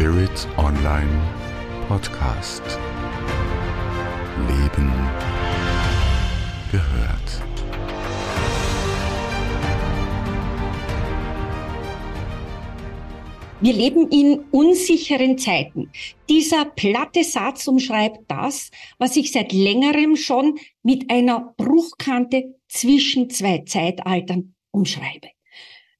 Spirit Online Podcast. Leben gehört. Wir leben in unsicheren Zeiten. Dieser platte Satz umschreibt das, was ich seit längerem schon mit einer Bruchkante zwischen zwei Zeitaltern umschreibe.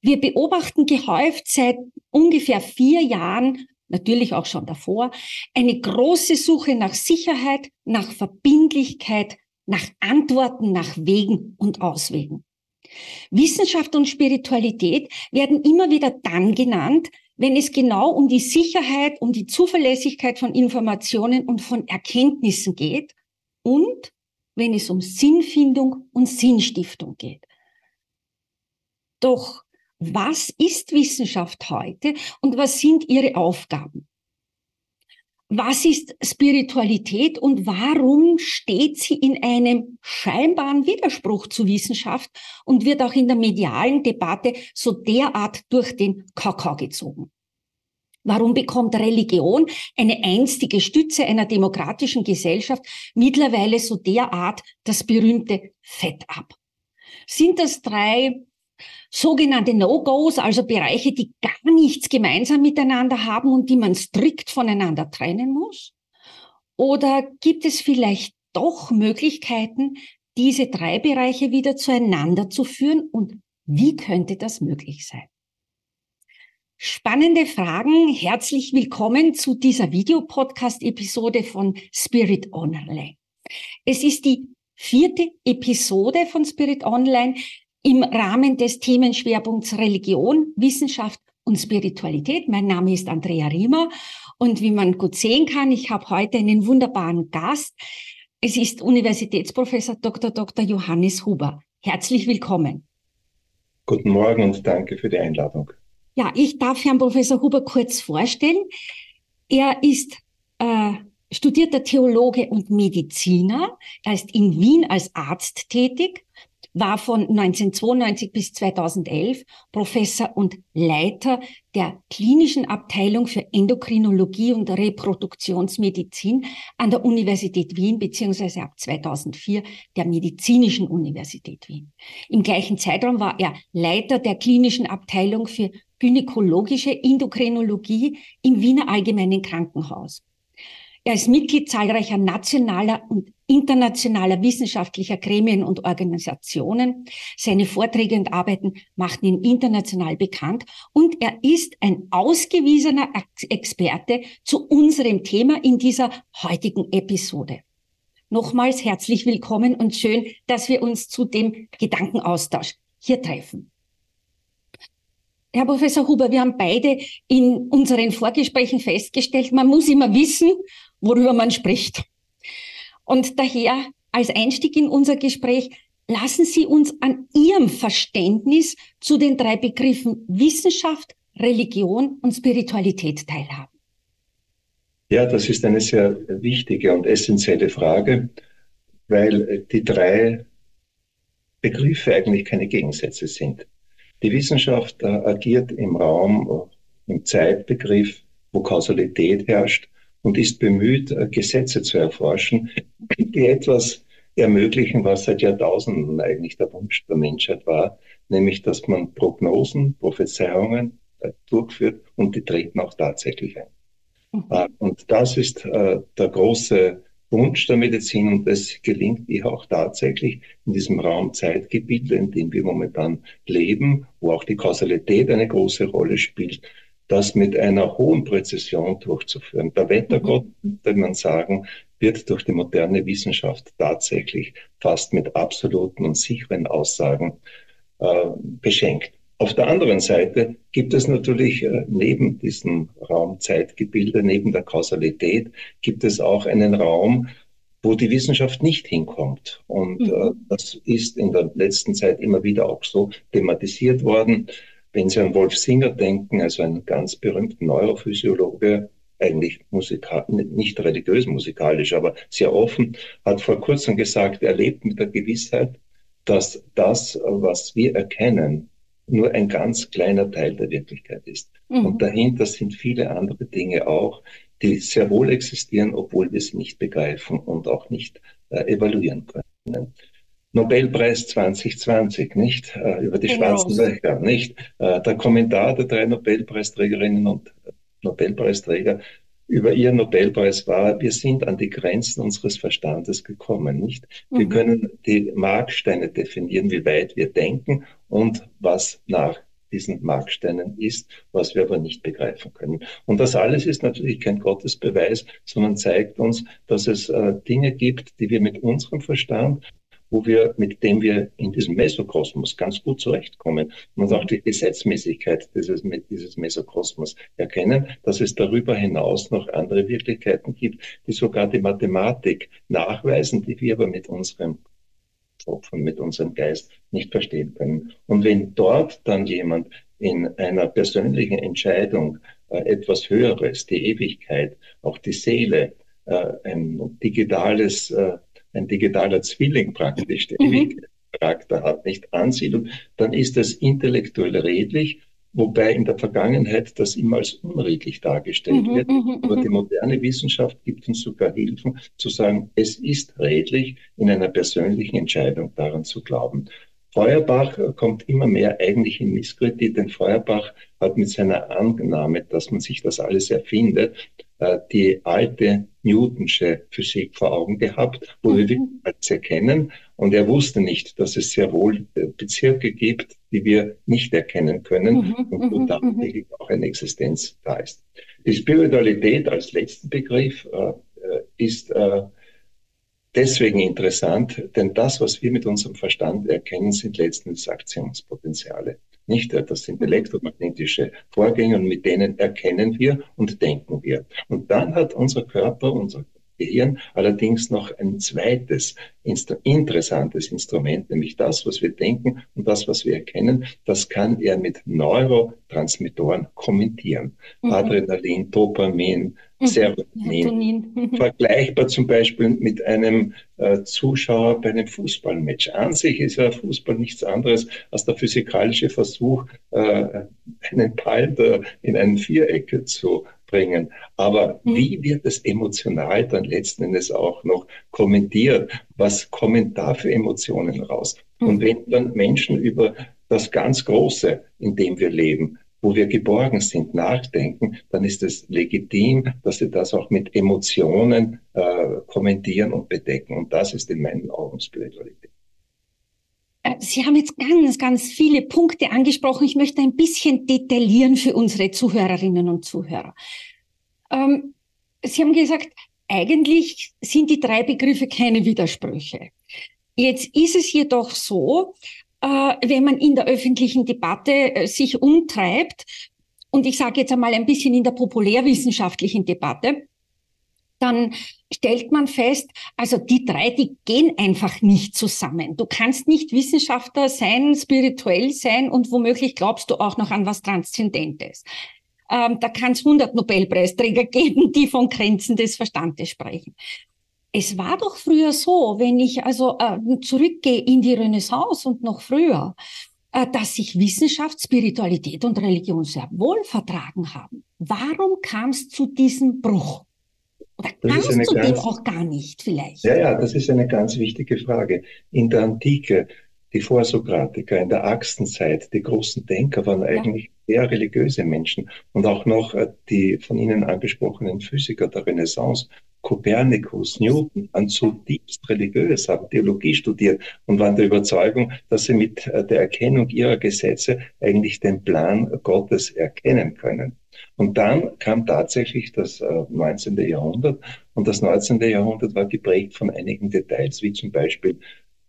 Wir beobachten gehäuft seit ungefähr vier Jahren, natürlich auch schon davor, eine große Suche nach Sicherheit, nach Verbindlichkeit, nach Antworten, nach Wegen und Auswegen. Wissenschaft und Spiritualität werden immer wieder dann genannt, wenn es genau um die Sicherheit, um die Zuverlässigkeit von Informationen und von Erkenntnissen geht und wenn es um Sinnfindung und Sinnstiftung geht. Doch was ist Wissenschaft heute und was sind ihre Aufgaben? Was ist Spiritualität und warum steht sie in einem scheinbaren Widerspruch zu Wissenschaft und wird auch in der medialen Debatte so derart durch den Kakao gezogen? Warum bekommt Religion, eine einstige Stütze einer demokratischen Gesellschaft, mittlerweile so derart das berühmte Fett ab? Sind das drei sogenannte No-Gos, also Bereiche, die gar nichts gemeinsam miteinander haben und die man strikt voneinander trennen muss? Oder gibt es vielleicht doch Möglichkeiten, diese drei Bereiche wieder zueinander zu führen? Und wie könnte das möglich sein? Spannende Fragen. Herzlich willkommen zu dieser Videopodcast-Episode von Spirit Online. Es ist die vierte Episode von Spirit Online im Rahmen des Themenschwerpunkts Religion, Wissenschaft und Spiritualität. Mein Name ist Andrea Riemer und wie man gut sehen kann, ich habe heute einen wunderbaren Gast. Es ist Universitätsprofessor Dr. Dr. Johannes Huber. Herzlich willkommen. Guten Morgen und danke für die Einladung. Ja, ich darf Herrn Professor Huber kurz vorstellen. Er ist äh, studierter Theologe und Mediziner. Er ist in Wien als Arzt tätig war von 1992 bis 2011 Professor und Leiter der klinischen Abteilung für Endokrinologie und Reproduktionsmedizin an der Universität Wien beziehungsweise ab 2004 der Medizinischen Universität Wien. Im gleichen Zeitraum war er Leiter der klinischen Abteilung für gynäkologische Endokrinologie im Wiener Allgemeinen Krankenhaus. Er ist Mitglied zahlreicher nationaler und internationaler wissenschaftlicher Gremien und Organisationen. Seine Vorträge und Arbeiten machten ihn international bekannt und er ist ein ausgewiesener Experte zu unserem Thema in dieser heutigen Episode. Nochmals herzlich willkommen und schön, dass wir uns zu dem Gedankenaustausch hier treffen. Herr Professor Huber, wir haben beide in unseren Vorgesprächen festgestellt, man muss immer wissen, worüber man spricht. Und daher als Einstieg in unser Gespräch, lassen Sie uns an Ihrem Verständnis zu den drei Begriffen Wissenschaft, Religion und Spiritualität teilhaben. Ja, das ist eine sehr wichtige und essentielle Frage, weil die drei Begriffe eigentlich keine Gegensätze sind. Die Wissenschaft äh, agiert im Raum, äh, im Zeitbegriff, wo Kausalität herrscht und ist bemüht, äh, Gesetze zu erforschen, die etwas ermöglichen, was seit Jahrtausenden eigentlich der Wunsch der Menschheit war, nämlich dass man Prognosen, Prophezeiungen durchführt und die treten auch tatsächlich ein. Mhm. Und das ist der große Wunsch der Medizin und es gelingt ihr auch tatsächlich in diesem Raum Zeitgebilde, in dem wir momentan leben, wo auch die Kausalität eine große Rolle spielt, das mit einer hohen Präzision durchzuführen. Der Wettergott, würde man sagen, wird durch die moderne Wissenschaft tatsächlich fast mit absoluten und sicheren Aussagen äh, beschenkt. Auf der anderen Seite gibt es natürlich äh, neben diesem Raum Zeitgebilde, neben der Kausalität, gibt es auch einen Raum, wo die Wissenschaft nicht hinkommt. Und äh, mhm. das ist in der letzten Zeit immer wieder auch so thematisiert worden. Wenn Sie an Wolf Singer denken, also einen ganz berühmten Neurophysiologe, eigentlich musikal, nicht religiös musikalisch, aber sehr offen, hat vor kurzem gesagt, er lebt mit der Gewissheit, dass das, was wir erkennen, nur ein ganz kleiner Teil der Wirklichkeit ist. Mhm. Und dahinter sind viele andere Dinge auch, die sehr wohl existieren, obwohl wir sie nicht begreifen und auch nicht äh, evaluieren können. Nobelpreis 2020, nicht? Äh, über die genau. schwarzen Löcher, nicht? Äh, der Kommentar der drei Nobelpreisträgerinnen und Nobelpreisträger über ihren Nobelpreis war, wir sind an die Grenzen unseres Verstandes gekommen, nicht? Wir mhm. können die Marksteine definieren, wie weit wir denken und was nach diesen Marksteinen ist, was wir aber nicht begreifen können. Und das alles ist natürlich kein Gottesbeweis, sondern zeigt uns, dass es äh, Dinge gibt, die wir mit unserem Verstand wo wir, mit dem wir in diesem Mesokosmos ganz gut zurechtkommen und auch die Gesetzmäßigkeit dieses, dieses Mesokosmos erkennen, dass es darüber hinaus noch andere Wirklichkeiten gibt, die sogar die Mathematik nachweisen, die wir aber mit unserem Kopf und mit unserem Geist nicht verstehen können. Und wenn dort dann jemand in einer persönlichen Entscheidung äh, etwas Höheres, die Ewigkeit, auch die Seele, äh, ein digitales äh, ein digitaler Zwilling praktisch, der mhm. ewig Charakter hat, nicht ansiedelt, dann ist das intellektuell redlich, wobei in der Vergangenheit das immer als unredlich dargestellt mhm, wird. Mhm, Aber die moderne Wissenschaft gibt uns sogar Hilfen zu sagen, es ist redlich, in einer persönlichen Entscheidung daran zu glauben. Feuerbach kommt immer mehr eigentlich in Misskredit, denn Feuerbach hat mit seiner Annahme, dass man sich das alles erfindet, äh, die alte Newtonsche Physik vor Augen gehabt, wo wir mhm. alles erkennen. Und er wusste nicht, dass es sehr wohl äh, Bezirke gibt, die wir nicht erkennen können mhm, und wo mhm, tatsächlich auch eine Existenz da ist. Die Spiritualität als letzten Begriff äh, ist äh, deswegen interessant, denn das, was wir mit unserem Verstand erkennen, sind letztendlich Aktionspotenziale. Nicht, das sind elektromagnetische Vorgänge und mit denen erkennen wir und denken wir. Und dann hat unser Körper, unser Gehirn allerdings noch ein zweites Instru interessantes Instrument, nämlich das, was wir denken und das, was wir erkennen, das kann er mit Neurotransmittoren kommentieren. Mhm. Adrenalin, Dopamin, mhm. Serotonin. Vergleichbar zum Beispiel mit einem äh, Zuschauer bei einem Fußballmatch. An sich ist ja Fußball nichts anderes als der physikalische Versuch, äh, einen Ball in ein Viereck zu bringen. Aber mhm. wie wird es emotional dann letzten Endes auch noch kommentiert? Was kommen da für Emotionen raus? Mhm. Und wenn dann Menschen über das ganz Große, in dem wir leben, wo wir geborgen sind, nachdenken, dann ist es legitim, dass sie das auch mit Emotionen äh, kommentieren und bedecken. Und das ist in meinen Augen Spiritualität. Sie haben jetzt ganz, ganz viele Punkte angesprochen. Ich möchte ein bisschen detaillieren für unsere Zuhörerinnen und Zuhörer. Ähm, Sie haben gesagt, eigentlich sind die drei Begriffe keine Widersprüche. Jetzt ist es jedoch so, äh, wenn man in der öffentlichen Debatte äh, sich umtreibt, und ich sage jetzt einmal ein bisschen in der populärwissenschaftlichen Debatte, dann stellt man fest, also die drei, die gehen einfach nicht zusammen. Du kannst nicht Wissenschaftler sein, spirituell sein und womöglich glaubst du auch noch an was Transzendentes. Ähm, da kann es 100 Nobelpreisträger geben, die von Grenzen des Verstandes sprechen. Es war doch früher so, wenn ich also äh, zurückgehe in die Renaissance und noch früher, äh, dass sich Wissenschaft, Spiritualität und Religion sehr wohl vertragen haben. Warum kam es zu diesem Bruch? Oder kannst du ganz, den auch gar nicht vielleicht? Ja, ja, das ist eine ganz wichtige Frage. In der Antike, die Vorsokratiker, in der Axtenzeit, die großen Denker waren eigentlich ja. sehr religiöse Menschen. Und auch noch äh, die von Ihnen angesprochenen Physiker der Renaissance, Kopernikus, Newton, waren zutiefst religiös, haben Theologie studiert und waren der Überzeugung, dass sie mit äh, der Erkennung ihrer Gesetze eigentlich den Plan Gottes erkennen können. Und dann kam tatsächlich das 19. Äh, Jahrhundert und das 19. Jahrhundert war geprägt von einigen Details, wie zum Beispiel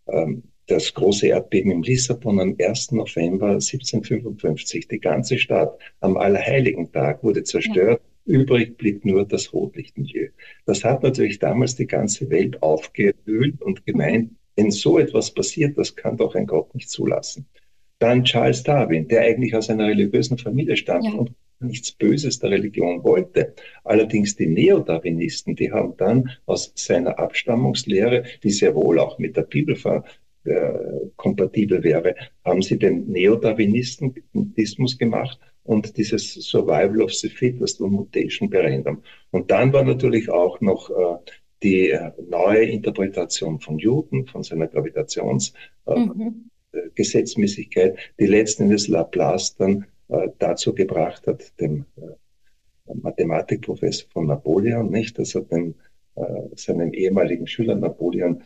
ähm, das große Erdbeben in Lissabon am 1. November 1755. Die ganze Stadt am Allerheiligen Tag wurde zerstört. Ja. Übrig blieb nur das Rotlichtmilieu. Das hat natürlich damals die ganze Welt aufgewühlt und gemeint, wenn so etwas passiert, das kann doch ein Gott nicht zulassen. Dann Charles Darwin, der eigentlich aus einer religiösen Familie stammt ja. und nichts Böses der Religion wollte. Allerdings die Neo-Darwinisten, die haben dann aus seiner Abstammungslehre, die sehr wohl auch mit der Bibel äh, kompatibel wäre, haben sie den Neodarwinismus gemacht und dieses Survival of the Fittest und Mutation per Random. Und dann war natürlich auch noch äh, die äh, neue Interpretation von Newton, von seiner Gravitationsgesetzmäßigkeit, äh, mhm. die letzten Endes Laplace dann äh, dazu gebracht hat, dem äh, Mathematikprofessor von Napoleon, nicht, dass er dem, äh, seinem ehemaligen Schüler Napoleon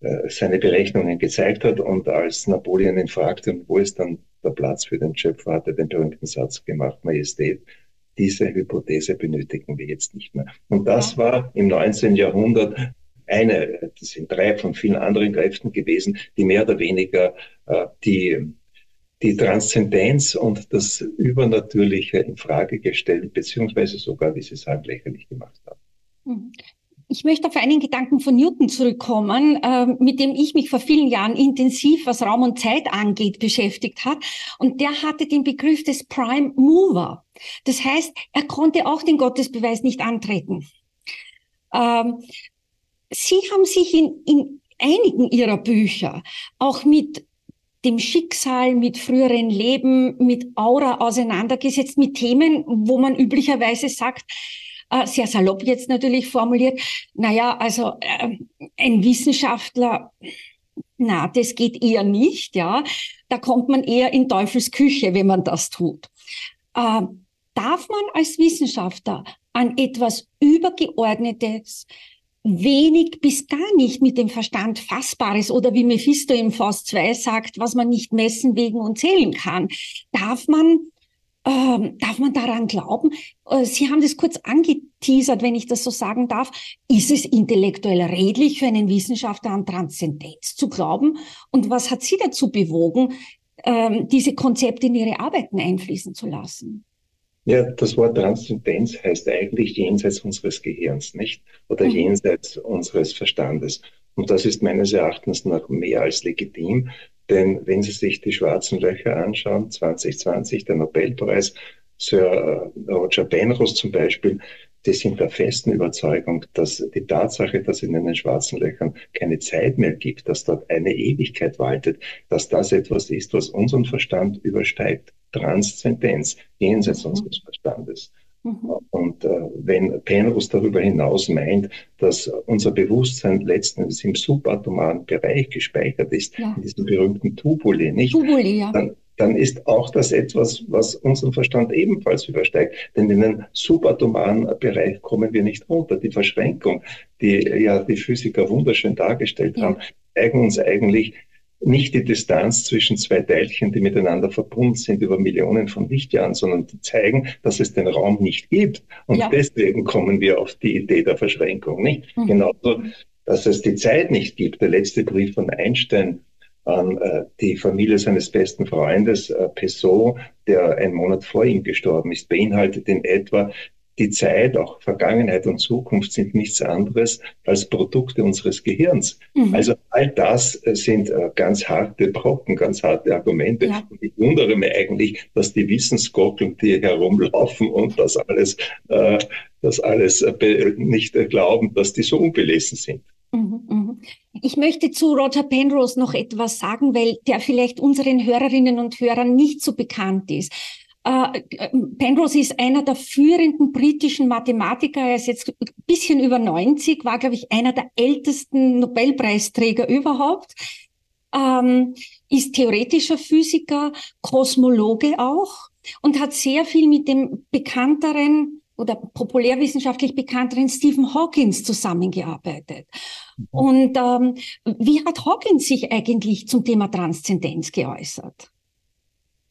äh, seine Berechnungen gezeigt hat und als Napoleon ihn fragte, wo ist dann der Platz für den Schöpfer, hat er den berühmten Satz gemacht, Majestät, diese Hypothese benötigen wir jetzt nicht mehr. Und das war im 19. Jahrhundert eine, das sind drei von vielen anderen Kräften gewesen, die mehr oder weniger äh, die, die Transzendenz und das Übernatürliche in Frage gestellt, beziehungsweise sogar, wie Sie sagen, lächerlich gemacht haben. Mhm. Ich möchte auf einen Gedanken von Newton zurückkommen, äh, mit dem ich mich vor vielen Jahren intensiv, was Raum und Zeit angeht, beschäftigt habe. Und der hatte den Begriff des Prime Mover. Das heißt, er konnte auch den Gottesbeweis nicht antreten. Ähm, Sie haben sich in, in einigen Ihrer Bücher auch mit dem Schicksal, mit früheren Leben, mit Aura auseinandergesetzt, mit Themen, wo man üblicherweise sagt, äh, sehr salopp jetzt natürlich formuliert, naja, also äh, ein Wissenschaftler, na, das geht eher nicht, ja. Da kommt man eher in Teufels Küche, wenn man das tut. Äh, darf man als Wissenschaftler an etwas Übergeordnetes wenig bis gar nicht mit dem Verstand Fassbares oder wie Mephisto im Faust 2 sagt, was man nicht messen, wegen und zählen kann. Darf man ähm, darf man daran glauben? Äh, Sie haben das kurz angeteasert, wenn ich das so sagen darf. Ist es intellektuell redlich für einen Wissenschaftler an Transzendenz zu glauben? Und was hat Sie dazu bewogen, ähm, diese Konzepte in Ihre Arbeiten einfließen zu lassen? Ja, das Wort Transzendenz heißt eigentlich jenseits unseres Gehirns, nicht? Oder mhm. jenseits unseres Verstandes. Und das ist meines Erachtens noch mehr als legitim, denn wenn Sie sich die schwarzen Löcher anschauen, 2020 der Nobelpreis, Sir äh, Roger Penrose zum Beispiel, die sind der festen Überzeugung, dass die Tatsache, dass in den schwarzen Löchern keine Zeit mehr gibt, dass dort eine Ewigkeit waltet, dass das etwas ist, was unseren Verstand übersteigt. Transzendenz, jenseits mhm. unseres Verstandes. Mhm. Und äh, wenn Penrose darüber hinaus meint, dass unser Bewusstsein letztens im subatomaren Bereich gespeichert ist, ja. in diesem berühmten Tubuli, nicht? Tubuli, ja. Dann, dann ist auch das etwas, was unseren Verstand ebenfalls übersteigt. Denn in den subatomaren Bereich kommen wir nicht runter. Die Verschränkung, die ja die Physiker wunderschön dargestellt ja. haben, zeigen uns eigentlich, nicht die Distanz zwischen zwei Teilchen, die miteinander verbunden sind über Millionen von Lichtjahren, sondern die zeigen, dass es den Raum nicht gibt. Und ja. deswegen kommen wir auf die Idee der Verschränkung, nicht? Mhm. Genauso, dass es die Zeit nicht gibt. Der letzte Brief von Einstein an äh, die Familie seines besten Freundes, äh, Pessoa, der einen Monat vor ihm gestorben ist, beinhaltet in etwa die Zeit, auch Vergangenheit und Zukunft sind nichts anderes als Produkte unseres Gehirns. Mhm. Also all das äh, sind äh, ganz harte Brocken, ganz harte Argumente. Ja. Und ich wundere mich eigentlich, dass die Wissensgockeln, die herumlaufen und das alles, äh, das alles äh, nicht glauben, dass die so unbelesen sind. Mhm, mhm. Ich möchte zu Roger Penrose noch etwas sagen, weil der vielleicht unseren Hörerinnen und Hörern nicht so bekannt ist. Äh, Penrose ist einer der führenden britischen Mathematiker. Er ist jetzt ein bisschen über 90, war, glaube ich, einer der ältesten Nobelpreisträger überhaupt. Ähm, ist theoretischer Physiker, Kosmologe auch und hat sehr viel mit dem bekannteren oder populärwissenschaftlich bekannteren Stephen Hawkins zusammengearbeitet. Und ähm, wie hat Hawkins sich eigentlich zum Thema Transzendenz geäußert?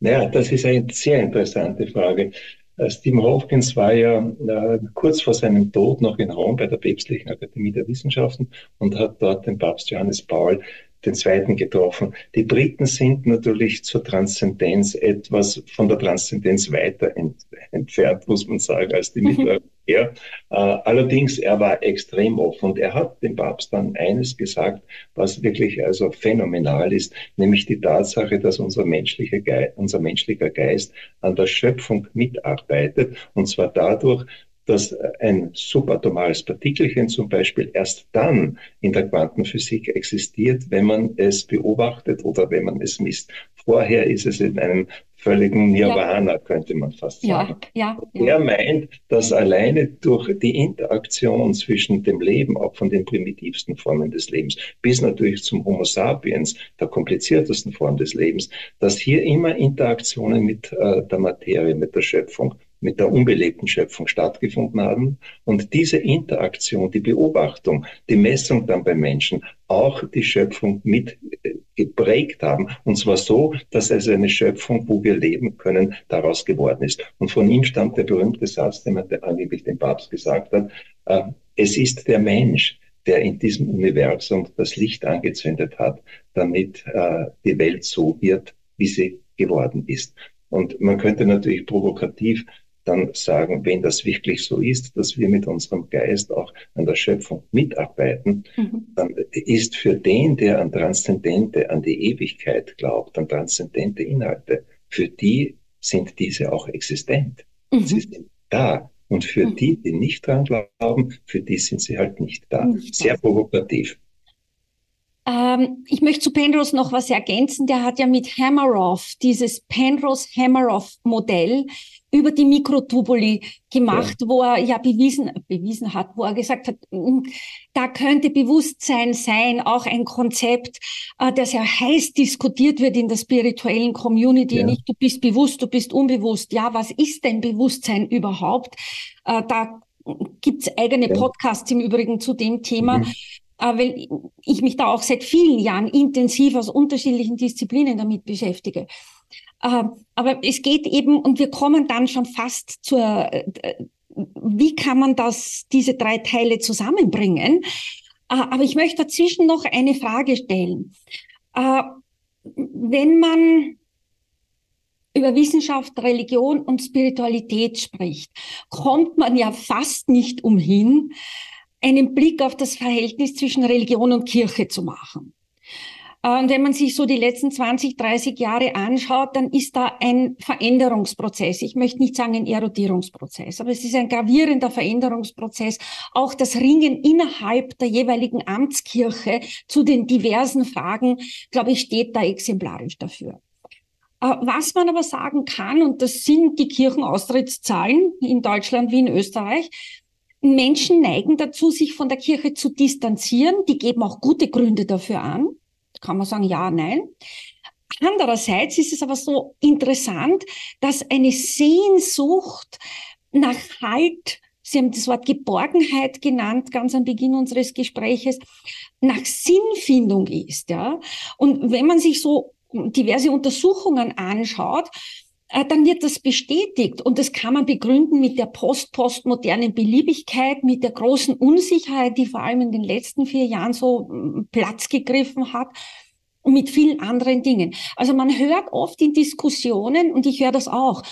Naja, das ist eine sehr interessante Frage. Äh, Stephen Hopkins war ja äh, kurz vor seinem Tod noch in Rom bei der Päpstlichen Akademie der Wissenschaften und hat dort den Papst Johannes Paul den zweiten getroffen. Die Briten sind natürlich zur Transzendenz etwas von der Transzendenz weiter ent entfernt, muss man sagen, als die mhm. Mitteleuropäer. Äh, allerdings, er war extrem offen und er hat dem Papst dann eines gesagt, was wirklich also phänomenal ist, nämlich die Tatsache, dass unser, menschlicher Geist, unser menschlicher Geist an der Schöpfung mitarbeitet und zwar dadurch, dass ein subatomales Partikelchen zum Beispiel erst dann in der Quantenphysik existiert, wenn man es beobachtet oder wenn man es misst. Vorher ist es in einem völligen Nirvana, ja. könnte man fast sagen. Ja, ja, ja. Er meint, dass alleine durch die Interaktion zwischen dem Leben, auch von den primitivsten Formen des Lebens, bis natürlich zum Homo sapiens, der kompliziertesten Form des Lebens, dass hier immer Interaktionen mit äh, der Materie, mit der Schöpfung mit der unbelebten Schöpfung stattgefunden haben und diese Interaktion, die Beobachtung, die Messung dann beim Menschen auch die Schöpfung mit äh, geprägt haben. Und zwar so, dass es eine Schöpfung, wo wir leben können, daraus geworden ist. Und von ihm stammt der berühmte Satz, den man angeblich dem Papst gesagt hat, äh, es ist der Mensch, der in diesem Universum das Licht angezündet hat, damit äh, die Welt so wird, wie sie geworden ist. Und man könnte natürlich provokativ dann sagen, wenn das wirklich so ist, dass wir mit unserem Geist auch an der Schöpfung mitarbeiten, mhm. dann ist für den, der an Transzendente, an die Ewigkeit glaubt, an transzendente Inhalte, für die sind diese auch existent. Mhm. Sie sind da. Und für mhm. die, die nicht dran glauben, für die sind sie halt nicht da. Nicht Sehr provokativ. Ähm, ich möchte zu Penrose noch was ergänzen. Der hat ja mit Hameroff dieses Penrose-Hameroff-Modell über die Mikrotubuli gemacht, ja. wo er ja bewiesen, bewiesen hat, wo er gesagt hat, hm, da könnte Bewusstsein sein, auch ein Konzept, äh, das ja heiß diskutiert wird in der spirituellen Community. Ja. Nicht, du bist bewusst, du bist unbewusst. Ja, was ist denn Bewusstsein überhaupt? Äh, da gibt's eigene. Podcasts im Übrigen zu dem Thema. Mhm. Äh, weil ich mich da auch seit vielen Jahren intensiv aus unterschiedlichen Disziplinen damit beschäftige. Ähm, aber es geht eben, und wir kommen dann schon fast zur, äh, wie kann man das, diese drei Teile zusammenbringen? Äh, aber ich möchte dazwischen noch eine Frage stellen. Wenn man über Wissenschaft, Religion und Spiritualität spricht, kommt man ja fast nicht umhin, einen Blick auf das Verhältnis zwischen Religion und Kirche zu machen. Und wenn man sich so die letzten 20, 30 Jahre anschaut, dann ist da ein Veränderungsprozess. Ich möchte nicht sagen ein Erodierungsprozess, aber es ist ein gravierender Veränderungsprozess. Auch das Ringen innerhalb der jeweiligen Amtskirche zu den diversen Fragen, glaube ich, steht da exemplarisch dafür. Äh, was man aber sagen kann, und das sind die Kirchenaustrittszahlen in Deutschland wie in Österreich, Menschen neigen dazu, sich von der Kirche zu distanzieren. Die geben auch gute Gründe dafür an kann man sagen, ja, nein. Andererseits ist es aber so interessant, dass eine Sehnsucht nach Halt, Sie haben das Wort Geborgenheit genannt, ganz am Beginn unseres Gespräches, nach Sinnfindung ist, ja. Und wenn man sich so diverse Untersuchungen anschaut, dann wird das bestätigt. Und das kann man begründen mit der post-postmodernen Beliebigkeit, mit der großen Unsicherheit, die vor allem in den letzten vier Jahren so mm, Platz gegriffen hat und mit vielen anderen Dingen. Also man hört oft in Diskussionen, und ich höre das auch,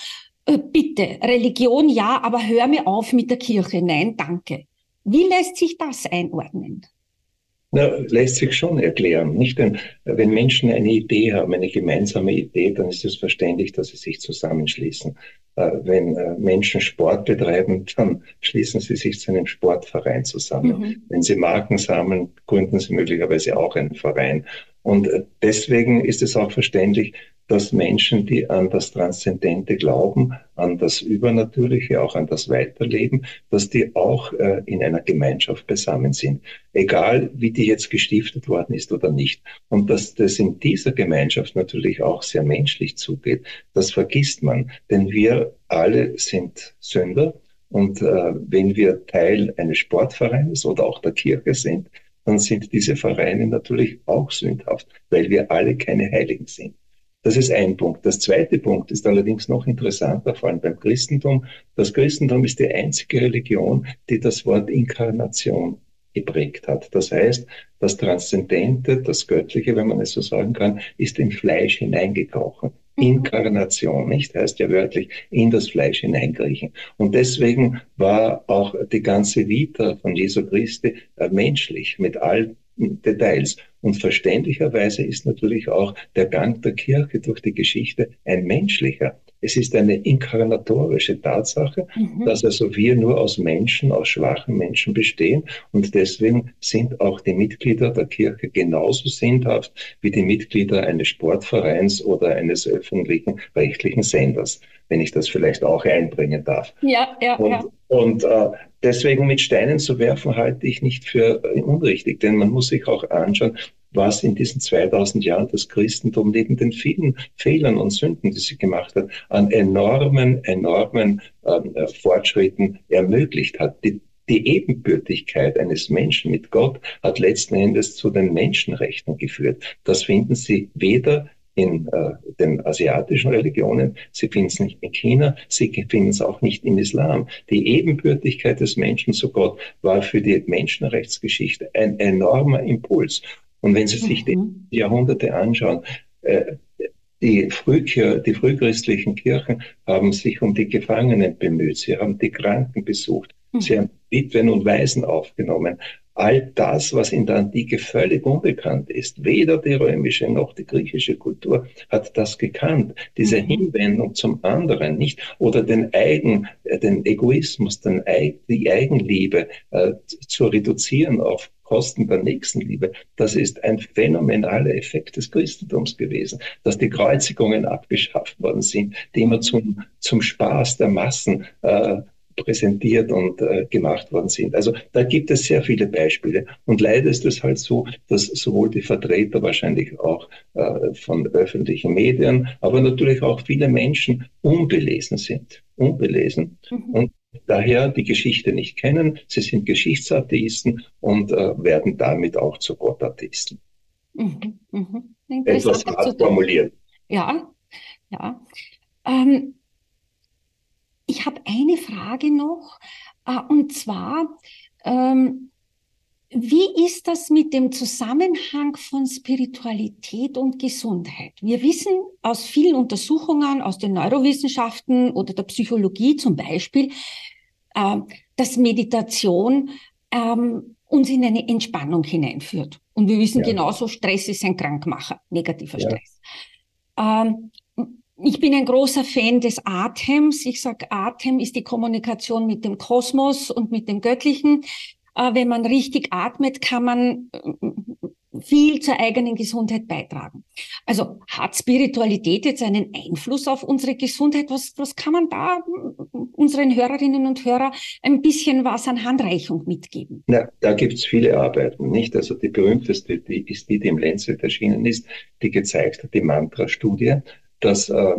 äh, bitte, Religion ja, aber hör mir auf mit der Kirche. Nein, danke. Wie lässt sich das einordnen? Na, lässt sich schon erklären. Nicht denn, wenn Menschen eine Idee haben, eine gemeinsame Idee, dann ist es verständlich, dass sie sich zusammenschließen. Äh, wenn äh, Menschen Sport betreiben, dann schließen sie sich zu einem Sportverein zusammen. Mhm. Wenn sie Marken sammeln, gründen sie möglicherweise auch einen Verein. Und äh, deswegen ist es auch verständlich, dass Menschen, die an das Transzendente glauben, an das Übernatürliche, auch an das Weiterleben, dass die auch äh, in einer Gemeinschaft beisammen sind. Egal, wie die jetzt gestiftet worden ist oder nicht. Und dass das in dieser Gemeinschaft natürlich auch sehr menschlich zugeht, das vergisst man. Denn wir alle sind Sünder. Und äh, wenn wir Teil eines Sportvereins oder auch der Kirche sind, dann sind diese Vereine natürlich auch sündhaft, weil wir alle keine Heiligen sind. Das ist ein Punkt. Das zweite Punkt ist allerdings noch interessanter, vor allem beim Christentum. Das Christentum ist die einzige Religion, die das Wort Inkarnation geprägt hat. Das heißt, das Transzendente, das Göttliche, wenn man es so sagen kann, ist in Fleisch hineingekrochen. Mhm. Inkarnation, nicht? Heißt ja wörtlich in das Fleisch hineinkriechen. Und deswegen war auch die ganze Vita von Jesu Christi äh, menschlich mit all Details. Und verständlicherweise ist natürlich auch der Gang der Kirche durch die Geschichte ein menschlicher. es ist eine inkarnatorische Tatsache, mhm. dass also wir nur aus Menschen, aus schwachen Menschen bestehen und deswegen sind auch die Mitglieder der Kirche genauso sinnhaft wie die Mitglieder eines Sportvereins oder eines öffentlichen rechtlichen Senders, wenn ich das vielleicht auch einbringen darf. Ja, ja, und, ja. Und äh, deswegen mit Steinen zu werfen, halte ich nicht für unrichtig, denn man muss sich auch anschauen, was in diesen 2000 Jahren das Christentum neben den vielen Fehlern und Sünden, die sie gemacht hat, an enormen, enormen ähm, äh, Fortschritten ermöglicht hat. Die, die Ebenbürtigkeit eines Menschen mit Gott hat letzten Endes zu den Menschenrechten geführt. Das finden Sie weder in äh, den asiatischen Religionen, Sie finden es nicht in China, Sie finden es auch nicht im Islam. Die Ebenbürtigkeit des Menschen zu Gott war für die Menschenrechtsgeschichte ein enormer Impuls. Und wenn Sie sich mhm. die Jahrhunderte anschauen, äh, die, Frühkir die frühchristlichen Kirchen haben sich um die Gefangenen bemüht. Sie haben die Kranken besucht. Mhm. Sie haben Witwen und Waisen aufgenommen. All das, was in der Antike völlig unbekannt ist, weder die römische noch die griechische Kultur hat das gekannt. Diese mhm. Hinwendung zum anderen, nicht? Oder den Eigen, äh, den Egoismus, den, die Eigenliebe äh, zu reduzieren auf Kosten der Nächstenliebe. Das ist ein phänomenaler Effekt des Christentums gewesen, dass die Kreuzigungen abgeschafft worden sind, die immer zum, zum Spaß der Massen äh, präsentiert und äh, gemacht worden sind. Also da gibt es sehr viele Beispiele. Und leider ist es halt so, dass sowohl die Vertreter wahrscheinlich auch äh, von öffentlichen Medien, aber natürlich auch viele Menschen unbelesen sind. Unbelesen. Mhm. Und daher die Geschichte nicht kennen. Sie sind Geschichtsatheisten und äh, werden damit auch zu Gottatheisten. Mhm, mhm. Etwas hart formuliert. Ja, ja. Ähm, ich habe eine Frage noch, äh, und zwar, ähm, wie ist das mit dem Zusammenhang von Spiritualität und Gesundheit? Wir wissen aus vielen Untersuchungen aus den Neurowissenschaften oder der Psychologie zum Beispiel, äh, dass Meditation ähm, uns in eine Entspannung hineinführt. Und wir wissen ja. genauso, Stress ist ein Krankmacher, negativer ja. Stress. Ähm, ich bin ein großer Fan des Atems. Ich sage, Atem ist die Kommunikation mit dem Kosmos und mit dem Göttlichen. Äh, wenn man richtig atmet, kann man äh, viel zur eigenen Gesundheit beitragen. Also hat Spiritualität jetzt einen Einfluss auf unsere Gesundheit? Was, was kann man da äh, unseren Hörerinnen und Hörern ein bisschen was an Handreichung mitgeben? Na, da gibt's viele Arbeiten, nicht? Also die berühmteste die ist die, die im Lancet erschienen ist, die gezeigt hat, die Mantra-Studie, dass äh,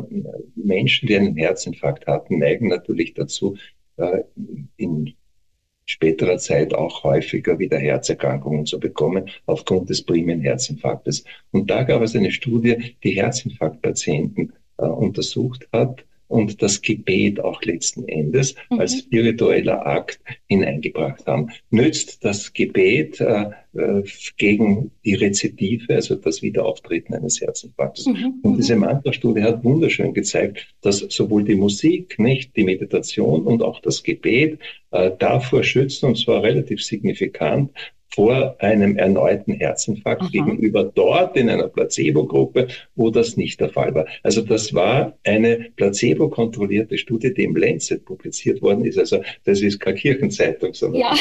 Menschen, die einen Herzinfarkt hatten, neigen natürlich dazu, äh, in späterer Zeit auch häufiger wieder Herzerkrankungen zu bekommen aufgrund des primären Herzinfarktes. Und da gab es eine Studie, die Herzinfarktpatienten äh, untersucht hat und das Gebet auch letzten Endes mhm. als spiritueller Akt hineingebracht haben. Nützt das Gebet äh, äh, gegen die Rezidive, also das Wiederauftreten eines Herzinfarktes. Mhm. Und diese mhm. Mantra-Studie hat wunderschön gezeigt, dass sowohl die Musik, nicht die Meditation und auch das Gebet äh, davor schützen, und zwar relativ signifikant, vor einem erneuten Herzinfarkt Aha. gegenüber dort in einer Placebo-Gruppe, wo das nicht der Fall war. Also das war eine placebo-kontrollierte Studie, die im Lancet publiziert worden ist. Also das ist keine Kirchenzeitung, sondern ja.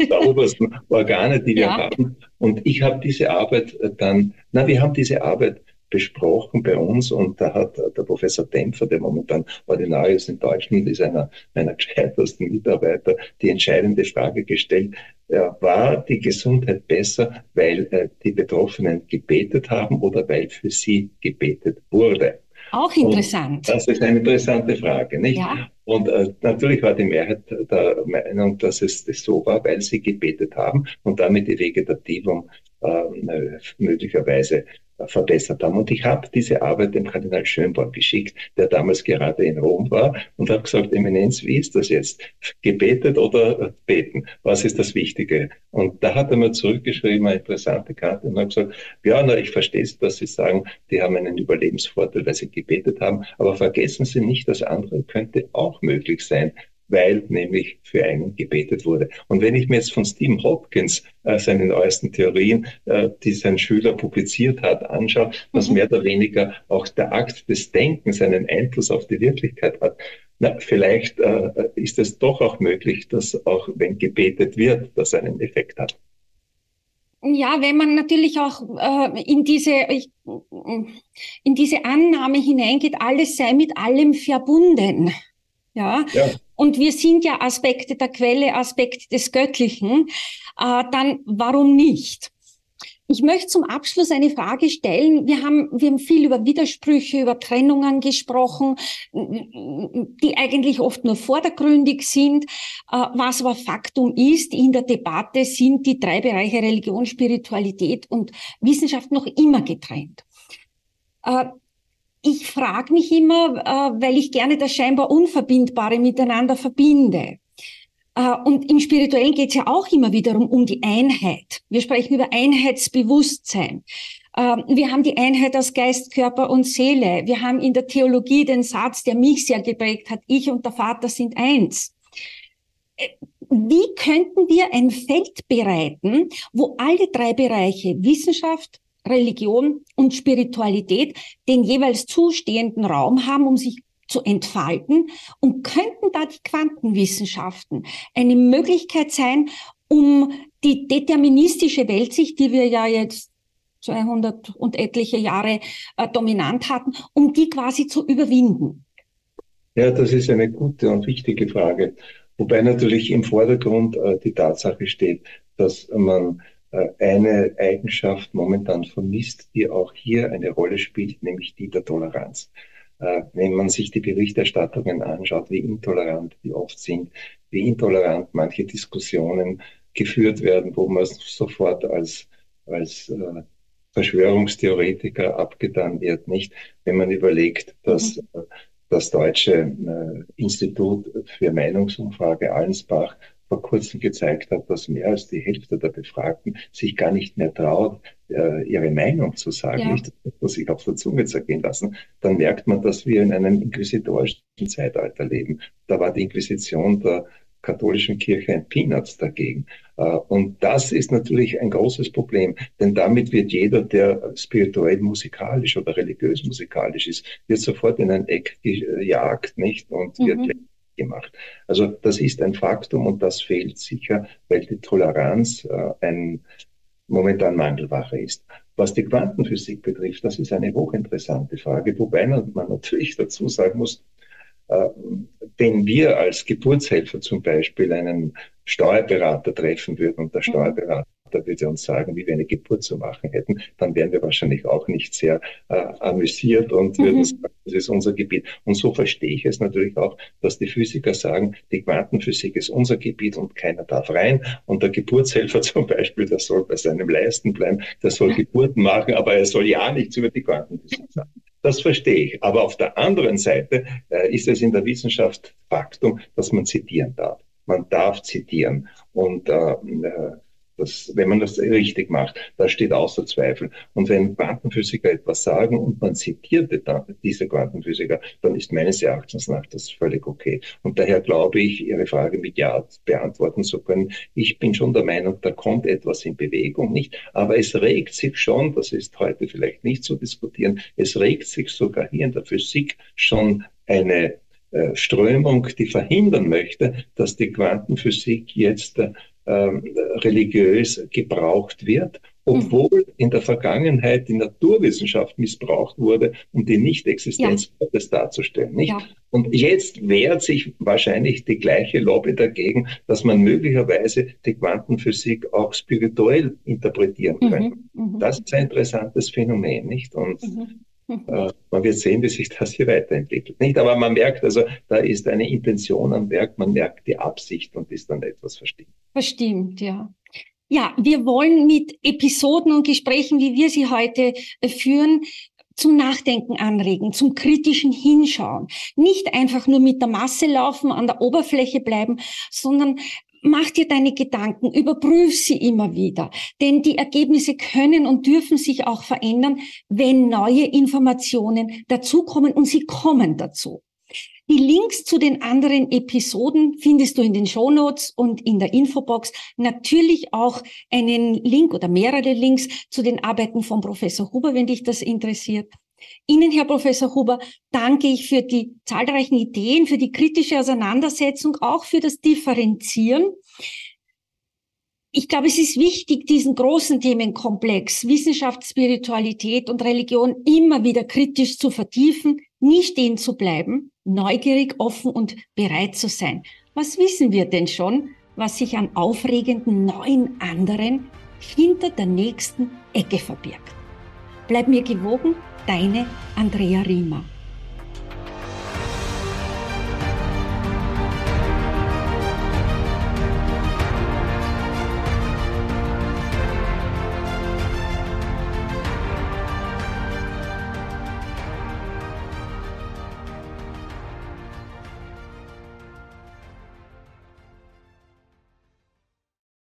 die obersten Organe, die wir ja. haben. Und ich habe diese Arbeit dann, na, wir haben diese Arbeit besprochen bei uns und da hat der Professor Dämpfer, der momentan Ordinarius in Deutschland ist, einer meiner gescheitersten Mitarbeiter, die entscheidende Frage gestellt, äh, war die Gesundheit besser, weil äh, die Betroffenen gebetet haben oder weil für sie gebetet wurde? Auch interessant. Und das ist eine interessante Frage, nicht? Ja. Und äh, natürlich war die Mehrheit der Meinung, dass es das so war, weil sie gebetet haben und damit die Vegetativum äh, möglicherweise verbessert haben. Und ich habe diese Arbeit dem Kardinal Schönborn geschickt, der damals gerade in Rom war und habe gesagt, Eminenz, wie ist das jetzt? Gebetet oder beten? Was ist das Wichtige? Und da hat er mir zurückgeschrieben, eine interessante Karte, und hat gesagt, ja, na, ich verstehe es, dass Sie sagen, die haben einen Überlebensvorteil, weil sie gebetet haben, aber vergessen Sie nicht, das andere könnte auch möglich sein. Weil nämlich für einen gebetet wurde. Und wenn ich mir jetzt von Stephen Hopkins äh, seine neuesten Theorien, äh, die sein Schüler publiziert hat, anschaue, dass mhm. mehr oder weniger auch der Akt des Denkens einen Einfluss auf die Wirklichkeit hat, na, vielleicht äh, ist es doch auch möglich, dass auch wenn gebetet wird, das einen Effekt hat. Ja, wenn man natürlich auch äh, in diese in diese Annahme hineingeht, alles sei mit allem verbunden. Ja? ja. Und wir sind ja Aspekte der Quelle, Aspekte des Göttlichen. Äh, dann warum nicht? Ich möchte zum Abschluss eine Frage stellen. Wir haben, wir haben viel über Widersprüche, über Trennungen gesprochen, die eigentlich oft nur vordergründig sind. Äh, was aber Faktum ist, in der Debatte sind die drei Bereiche Religion, Spiritualität und Wissenschaft noch immer getrennt. Ich frage mich immer, äh, weil ich gerne das scheinbar Unverbindbare miteinander verbinde. Äh, und im Spirituellen geht es ja auch immer wiederum um die Einheit. Wir sprechen über Einheitsbewusstsein. Ähm, wir haben die Einheit aus Geist, Körper und Seele. Wir haben in der Theologie den Satz, der mich sehr geprägt hat, ich und der Vater sind eins. Äh, wie könnten wir ein Feld bereiten, wo alle drei Bereiche Wissenschaft, Religion und Spiritualität den jeweils zustehenden Raum haben, um sich zu entfalten und könnten da die Quantenwissenschaften eine Möglichkeit sein, um die deterministische Weltsicht, die wir ja jetzt 200 und etliche Jahre äh, dominant hatten, um die quasi zu überwinden? Ja, das ist eine gute und wichtige Frage. Wobei natürlich im Vordergrund äh, die Tatsache steht, dass man eine Eigenschaft momentan vermisst, die auch hier eine Rolle spielt, nämlich die der Toleranz. Äh, wenn man sich die Berichterstattungen anschaut, wie intolerant die oft sind, wie intolerant manche Diskussionen geführt werden, wo man sofort als, als äh, Verschwörungstheoretiker abgetan wird, nicht? Wenn man überlegt, dass mhm. das deutsche äh, Institut für Meinungsumfrage Allensbach vor kurzem gezeigt hat, dass mehr als die Hälfte der Befragten sich gar nicht mehr traut, äh, ihre Meinung zu sagen, ja. nicht dass sich auf der Zunge zergehen lassen, dann merkt man, dass wir in einem inquisitorischen Zeitalter leben. Da war die Inquisition der katholischen Kirche ein Peanuts dagegen. Äh, und das ist natürlich ein großes Problem, denn damit wird jeder, der spirituell musikalisch oder religiös musikalisch ist, wird sofort in ein Eck gejagt, nicht? Und mhm. wird gemacht. Also das ist ein Faktum und das fehlt sicher, weil die Toleranz äh, ein momentan Mangelware ist. Was die Quantenphysik betrifft, das ist eine hochinteressante Frage, wobei man natürlich dazu sagen muss, äh, wenn wir als Geburtshelfer zum Beispiel einen Steuerberater treffen würden und der mhm. Steuerberater da würde uns sagen, wie wir eine Geburt zu machen hätten, dann wären wir wahrscheinlich auch nicht sehr äh, amüsiert und würden mhm. sagen, das ist unser Gebiet. Und so verstehe ich es natürlich auch, dass die Physiker sagen, die Quantenphysik ist unser Gebiet und keiner darf rein. Und der Geburtshelfer zum Beispiel, der soll bei seinem Leisten bleiben, der soll Geburten machen, aber er soll ja nichts über die Quantenphysik sagen. Das verstehe ich. Aber auf der anderen Seite äh, ist es in der Wissenschaft Faktum, dass man zitieren darf. Man darf zitieren. Und äh, äh das, wenn man das richtig macht, das steht außer Zweifel. Und wenn Quantenphysiker etwas sagen und man zitiert diese Quantenphysiker, dann ist meines Erachtens nach das völlig okay. Und daher glaube ich, Ihre Frage mit Ja beantworten zu können. Ich bin schon der Meinung, da kommt etwas in Bewegung, nicht? Aber es regt sich schon, das ist heute vielleicht nicht zu diskutieren, es regt sich sogar hier in der Physik schon eine äh, Strömung, die verhindern möchte, dass die Quantenphysik jetzt äh, religiös gebraucht wird, obwohl mhm. in der Vergangenheit die Naturwissenschaft missbraucht wurde, um die Nichtexistenz ja. Gottes darzustellen. Nicht? Ja. Und jetzt wehrt sich wahrscheinlich die gleiche Lobby dagegen, dass man möglicherweise die Quantenphysik auch spirituell interpretieren mhm. könnte. Mhm. Das ist ein interessantes Phänomen, nicht? Und mhm. Äh, man wird sehen, wie sich das hier weiterentwickelt. Nicht? Aber man merkt also, da ist eine Intention am Werk, man merkt die Absicht und ist dann etwas verstimmt. Verstimmt, ja. Ja, wir wollen mit Episoden und Gesprächen, wie wir sie heute äh, führen, zum Nachdenken anregen, zum kritischen Hinschauen. Nicht einfach nur mit der Masse laufen, an der Oberfläche bleiben, sondern mach dir deine Gedanken, überprüf sie immer wieder, denn die Ergebnisse können und dürfen sich auch verändern, wenn neue Informationen dazukommen und sie kommen dazu. Die Links zu den anderen Episoden findest du in den Shownotes und in der Infobox. Natürlich auch einen Link oder mehrere Links zu den Arbeiten von Professor Huber, wenn dich das interessiert. Ihnen, Herr Professor Huber, danke ich für die zahlreichen Ideen, für die kritische Auseinandersetzung, auch für das Differenzieren. Ich glaube, es ist wichtig, diesen großen Themenkomplex Wissenschaft, Spiritualität und Religion immer wieder kritisch zu vertiefen, nie stehen zu bleiben, neugierig, offen und bereit zu sein. Was wissen wir denn schon, was sich an aufregenden neuen anderen hinter der nächsten Ecke verbirgt? Bleib mir gewogen, deine Andrea Riemer.